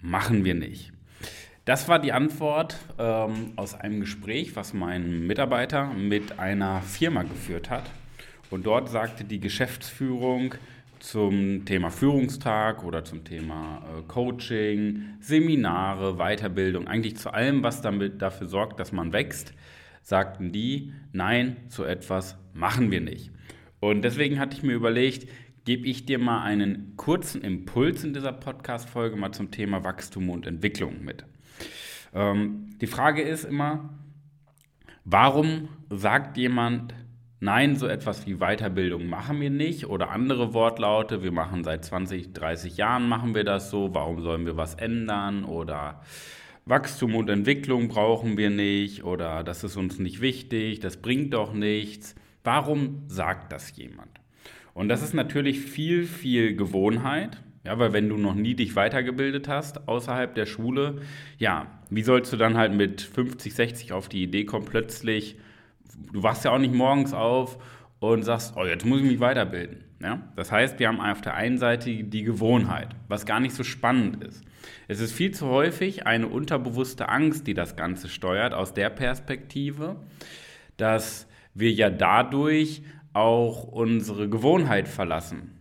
machen wir nicht. Das war die Antwort ähm, aus einem Gespräch, was mein Mitarbeiter mit einer Firma geführt hat. Und dort sagte die Geschäftsführung zum Thema Führungstag oder zum Thema äh, Coaching, Seminare, Weiterbildung, eigentlich zu allem, was damit dafür sorgt, dass man wächst, sagten die, nein, so etwas machen wir nicht. Und deswegen hatte ich mir überlegt, gebe ich dir mal einen kurzen Impuls in dieser Podcast-Folge mal zum Thema Wachstum und Entwicklung mit. Ähm, die Frage ist immer, warum sagt jemand, nein, so etwas wie Weiterbildung machen wir nicht oder andere Wortlaute, wir machen seit 20, 30 Jahren machen wir das so, warum sollen wir was ändern oder Wachstum und Entwicklung brauchen wir nicht oder das ist uns nicht wichtig, das bringt doch nichts. Warum sagt das jemand? Und das ist natürlich viel, viel Gewohnheit. Ja, weil wenn du noch nie dich weitergebildet hast außerhalb der Schule, ja, wie sollst du dann halt mit 50, 60 auf die Idee kommen, plötzlich, du wachst ja auch nicht morgens auf und sagst, oh, jetzt muss ich mich weiterbilden. Ja? Das heißt, wir haben auf der einen Seite die Gewohnheit, was gar nicht so spannend ist. Es ist viel zu häufig eine unterbewusste Angst, die das Ganze steuert, aus der Perspektive, dass wir ja dadurch auch unsere Gewohnheit verlassen.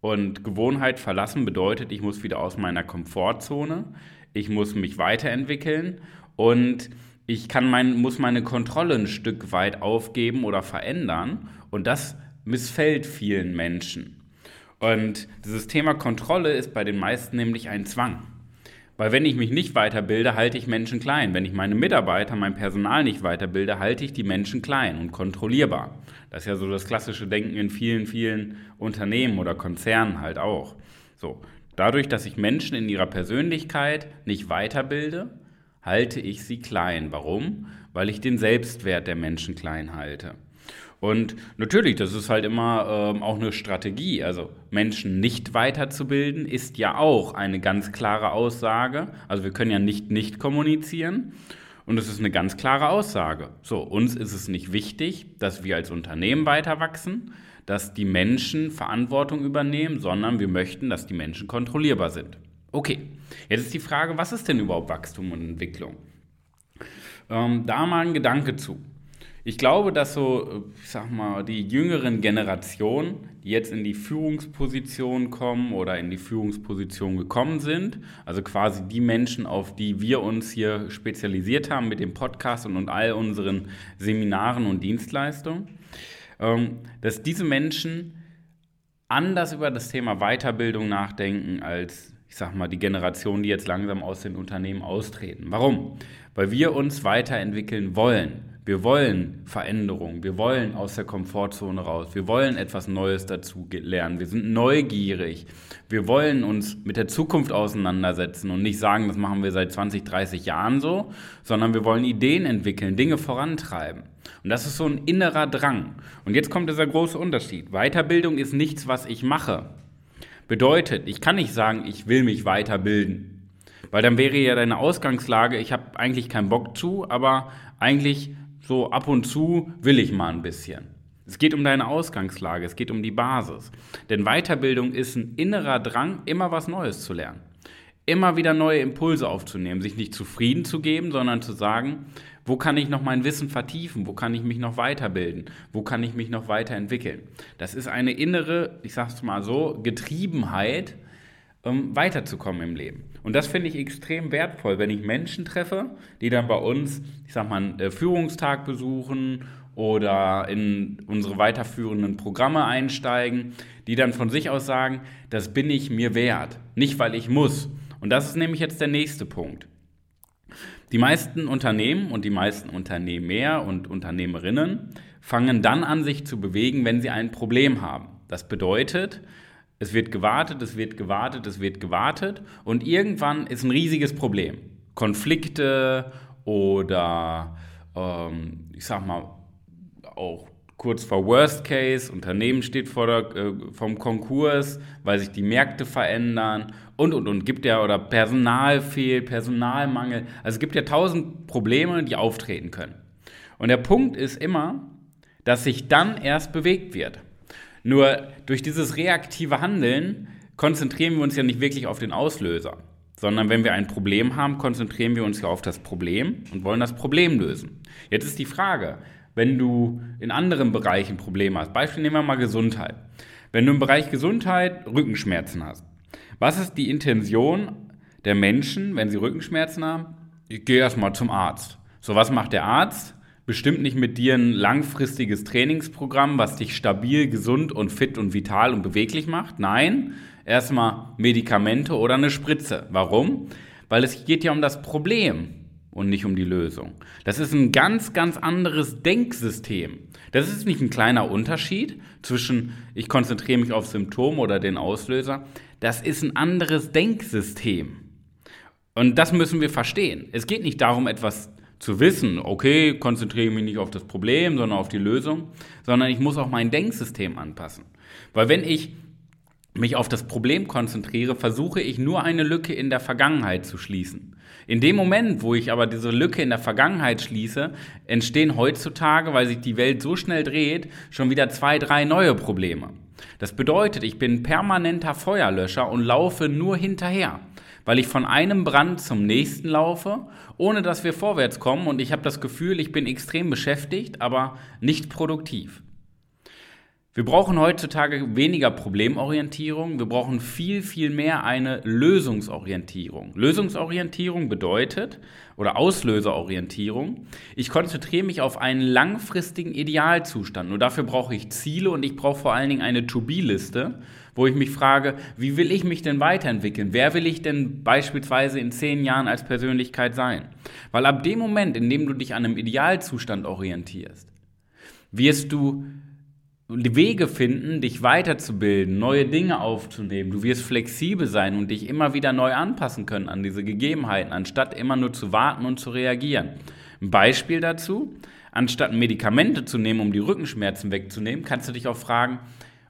Und Gewohnheit verlassen bedeutet, ich muss wieder aus meiner Komfortzone, ich muss mich weiterentwickeln und ich kann mein, muss meine Kontrolle ein Stück weit aufgeben oder verändern. Und das missfällt vielen Menschen. Und dieses Thema Kontrolle ist bei den meisten nämlich ein Zwang. Weil wenn ich mich nicht weiterbilde, halte ich Menschen klein. Wenn ich meine Mitarbeiter, mein Personal nicht weiterbilde, halte ich die Menschen klein und kontrollierbar. Das ist ja so das klassische Denken in vielen, vielen Unternehmen oder Konzernen halt auch. So, dadurch, dass ich Menschen in ihrer Persönlichkeit nicht weiterbilde, halte ich sie klein. Warum? Weil ich den Selbstwert der Menschen klein halte. Und natürlich, das ist halt immer ähm, auch eine Strategie. Also Menschen nicht weiterzubilden ist ja auch eine ganz klare Aussage. Also wir können ja nicht nicht kommunizieren. Und es ist eine ganz klare Aussage. So, uns ist es nicht wichtig, dass wir als Unternehmen weiter wachsen, dass die Menschen Verantwortung übernehmen, sondern wir möchten, dass die Menschen kontrollierbar sind. Okay, jetzt ist die Frage, was ist denn überhaupt Wachstum und Entwicklung? Ähm, da mal ein Gedanke zu. Ich glaube, dass so, ich sag mal, die jüngeren Generationen, die jetzt in die Führungsposition kommen oder in die Führungsposition gekommen sind, also quasi die Menschen, auf die wir uns hier spezialisiert haben mit dem Podcast und, und all unseren Seminaren und Dienstleistungen, ähm, dass diese Menschen anders über das Thema Weiterbildung nachdenken als, ich sag mal, die Generation, die jetzt langsam aus den Unternehmen austreten. Warum? Weil wir uns weiterentwickeln wollen. Wir wollen Veränderung, wir wollen aus der Komfortzone raus, wir wollen etwas Neues dazu lernen, wir sind neugierig, wir wollen uns mit der Zukunft auseinandersetzen und nicht sagen, das machen wir seit 20, 30 Jahren so, sondern wir wollen Ideen entwickeln, Dinge vorantreiben. Und das ist so ein innerer Drang. Und jetzt kommt dieser große Unterschied. Weiterbildung ist nichts, was ich mache. Bedeutet, ich kann nicht sagen, ich will mich weiterbilden. Weil dann wäre ja deine Ausgangslage, ich habe eigentlich keinen Bock zu, aber eigentlich so ab und zu will ich mal ein bisschen. Es geht um deine Ausgangslage, es geht um die Basis. Denn Weiterbildung ist ein innerer Drang, immer was Neues zu lernen. Immer wieder neue Impulse aufzunehmen, sich nicht zufrieden zu geben, sondern zu sagen, wo kann ich noch mein Wissen vertiefen? Wo kann ich mich noch weiterbilden? Wo kann ich mich noch weiterentwickeln? Das ist eine innere, ich sag's mal so, Getriebenheit, um weiterzukommen im Leben. Und das finde ich extrem wertvoll, wenn ich Menschen treffe, die dann bei uns, ich sag mal, einen äh, Führungstag besuchen oder in unsere weiterführenden Programme einsteigen, die dann von sich aus sagen, das bin ich mir wert, nicht weil ich muss. Und das ist nämlich jetzt der nächste Punkt. Die meisten Unternehmen und die meisten Unternehmer und Unternehmerinnen fangen dann an, sich zu bewegen, wenn sie ein Problem haben. Das bedeutet, Es wird gewartet, es wird gewartet, es wird gewartet und irgendwann ist ein riesiges Problem. Konflikte oder ähm, ich sag mal auch kurz vor Worst Case, Unternehmen steht vor der, äh, vom Konkurs, weil sich die Märkte verändern und und und gibt ja oder Personal fehlt, Personalmangel. Also es gibt ja tausend Probleme, die auftreten können. Und der Punkt ist immer, dass sich dann erst bewegt wird. Nur durch dieses reaktive Handeln konzentrieren wir uns ja nicht wirklich auf den Auslöser, sondern wenn wir ein Problem haben, konzentrieren wir uns ja auf das Problem und wollen das Problem lösen. Jetzt ist die Frage, wenn du in anderen Bereichen Probleme hast. Beispiel nehmen wir mal Gesundheit. Wenn du im Bereich Gesundheit Rückenschmerzen hast, was ist die Intention der Menschen, wenn sie Rückenschmerzen haben? Ich gehe erstmal zum Arzt. So, was macht der Arzt? Bestimmt nicht mit dir ein langfristiges Trainingsprogramm, was dich stabil, gesund und fit und vital und beweglich macht. Nein, erstmal Medikamente oder eine Spritze. Warum? Weil es geht ja um das Problem und nicht um die Lösung. Das ist ein ganz, ganz anderes Denksystem. Das ist nicht ein kleiner Unterschied zwischen ich konzentriere mich auf Symptom oder den Auslöser. Das ist ein anderes Denksystem. Und das müssen wir verstehen. Es geht nicht darum, etwas zu wissen, okay, konzentriere ich mich nicht auf das Problem, sondern auf die Lösung, sondern ich muss auch mein Denksystem anpassen. Weil wenn ich mich auf das Problem konzentriere, versuche ich nur eine Lücke in der Vergangenheit zu schließen. In dem Moment, wo ich aber diese Lücke in der Vergangenheit schließe, entstehen heutzutage, weil sich die Welt so schnell dreht, schon wieder zwei, drei neue Probleme. Das bedeutet, ich bin permanenter Feuerlöscher und laufe nur hinterher, weil ich von einem Brand zum nächsten laufe, ohne dass wir vorwärts kommen und ich habe das Gefühl, ich bin extrem beschäftigt, aber nicht produktiv. Wir brauchen heutzutage weniger Problemorientierung, wir brauchen viel, viel mehr eine Lösungsorientierung. Lösungsorientierung bedeutet, oder Auslöserorientierung, ich konzentriere mich auf einen langfristigen Idealzustand. Nur dafür brauche ich Ziele und ich brauche vor allen Dingen eine To-Be-Liste, wo ich mich frage, wie will ich mich denn weiterentwickeln? Wer will ich denn beispielsweise in zehn Jahren als Persönlichkeit sein? Weil ab dem Moment, in dem du dich an einem Idealzustand orientierst, wirst du Wege finden, dich weiterzubilden, neue Dinge aufzunehmen. Du wirst flexibel sein und dich immer wieder neu anpassen können an diese Gegebenheiten, anstatt immer nur zu warten und zu reagieren. Ein Beispiel dazu, anstatt Medikamente zu nehmen, um die Rückenschmerzen wegzunehmen, kannst du dich auch fragen,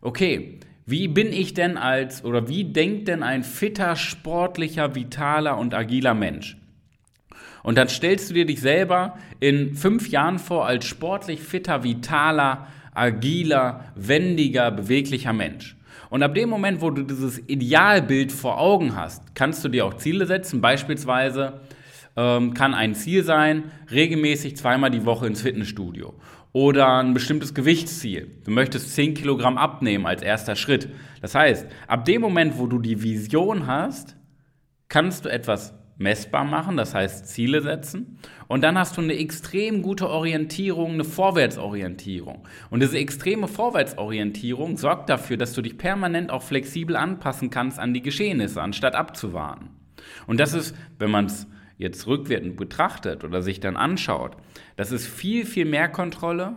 okay, wie bin ich denn als oder wie denkt denn ein fitter, sportlicher, vitaler und agiler Mensch? Und dann stellst du dir dich selber in fünf Jahren vor als sportlich fitter, vitaler, agiler, wendiger, beweglicher Mensch. Und ab dem Moment, wo du dieses Idealbild vor Augen hast, kannst du dir auch Ziele setzen. Beispielsweise ähm, kann ein Ziel sein, regelmäßig zweimal die Woche ins Fitnessstudio. Oder ein bestimmtes Gewichtsziel. Du möchtest 10 Kilogramm abnehmen als erster Schritt. Das heißt, ab dem Moment, wo du die Vision hast, kannst du etwas messbar machen, das heißt Ziele setzen. Und dann hast du eine extrem gute Orientierung, eine Vorwärtsorientierung. Und diese extreme Vorwärtsorientierung sorgt dafür, dass du dich permanent auch flexibel anpassen kannst an die Geschehnisse, anstatt abzuwarten. Und das ist, wenn man es jetzt rückwärtend betrachtet oder sich dann anschaut, das ist viel, viel mehr Kontrolle,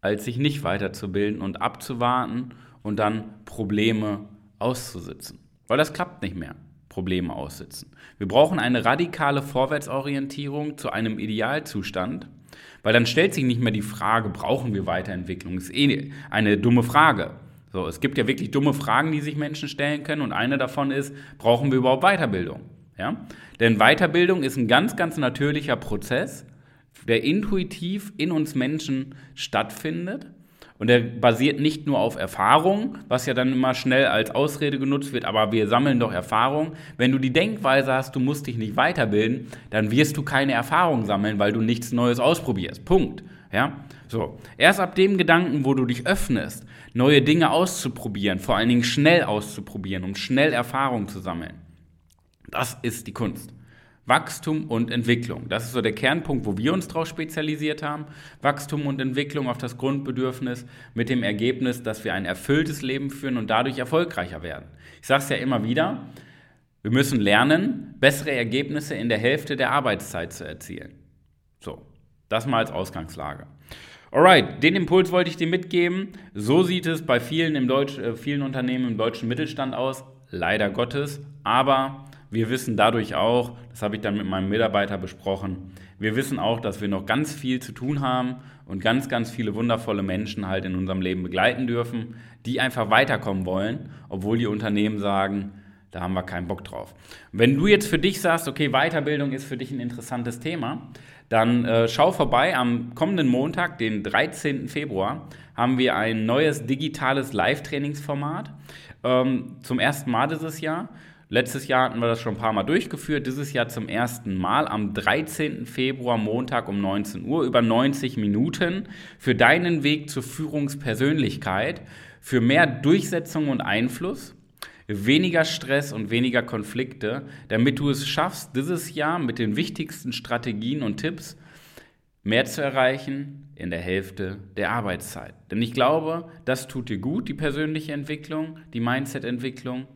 als sich nicht weiterzubilden und abzuwarten und dann Probleme auszusitzen. Weil das klappt nicht mehr. Probleme aussitzen. Wir brauchen eine radikale Vorwärtsorientierung zu einem Idealzustand, weil dann stellt sich nicht mehr die Frage, brauchen wir Weiterentwicklung? Das ist eh eine dumme Frage. So, es gibt ja wirklich dumme Fragen, die sich Menschen stellen können und eine davon ist, brauchen wir überhaupt Weiterbildung? Ja? Denn Weiterbildung ist ein ganz, ganz natürlicher Prozess, der intuitiv in uns Menschen stattfindet und der basiert nicht nur auf Erfahrung, was ja dann immer schnell als Ausrede genutzt wird, aber wir sammeln doch Erfahrung. Wenn du die Denkweise hast, du musst dich nicht weiterbilden, dann wirst du keine Erfahrung sammeln, weil du nichts Neues ausprobierst. Punkt. Ja? So. Erst ab dem Gedanken, wo du dich öffnest, neue Dinge auszuprobieren, vor allen Dingen schnell auszuprobieren, um schnell Erfahrung zu sammeln. Das ist die Kunst. Wachstum und Entwicklung. Das ist so der Kernpunkt, wo wir uns darauf spezialisiert haben. Wachstum und Entwicklung auf das Grundbedürfnis mit dem Ergebnis, dass wir ein erfülltes Leben führen und dadurch erfolgreicher werden. Ich sage es ja immer wieder, wir müssen lernen, bessere Ergebnisse in der Hälfte der Arbeitszeit zu erzielen. So, das mal als Ausgangslage. Alright, den Impuls wollte ich dir mitgeben. So sieht es bei vielen, im Deutsch, äh, vielen Unternehmen im deutschen Mittelstand aus, leider Gottes. Aber wir wissen dadurch auch, das habe ich dann mit meinem Mitarbeiter besprochen, wir wissen auch, dass wir noch ganz viel zu tun haben und ganz, ganz viele wundervolle Menschen halt in unserem Leben begleiten dürfen, die einfach weiterkommen wollen, obwohl die Unternehmen sagen, da haben wir keinen Bock drauf. Wenn du jetzt für dich sagst, okay, Weiterbildung ist für dich ein interessantes Thema, dann äh, schau vorbei. Am kommenden Montag, den 13. Februar, haben wir ein neues digitales Live-Trainingsformat. Ähm, zum ersten Mal dieses Jahr. Letztes Jahr hatten wir das schon ein paar Mal durchgeführt. Dieses Jahr zum ersten Mal am 13. Februar, Montag um 19 Uhr, über 90 Minuten für deinen Weg zur Führungspersönlichkeit, für mehr Durchsetzung und Einfluss weniger Stress und weniger Konflikte, damit du es schaffst, dieses Jahr mit den wichtigsten Strategien und Tipps mehr zu erreichen in der Hälfte der Arbeitszeit. Denn ich glaube, das tut dir gut, die persönliche Entwicklung, die Mindset-Entwicklung,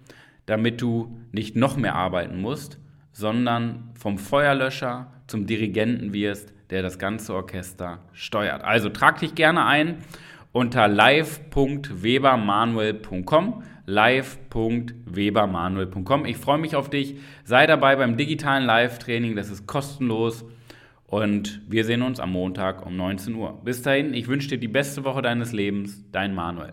damit du nicht noch mehr arbeiten musst, sondern vom Feuerlöscher zum Dirigenten wirst, der das ganze Orchester steuert. Also trag dich gerne ein unter live.webermanuel.com live.webermanuel.com. Ich freue mich auf dich. Sei dabei beim digitalen Live-Training. Das ist kostenlos. Und wir sehen uns am Montag um 19 Uhr. Bis dahin, ich wünsche dir die beste Woche deines Lebens. Dein Manuel.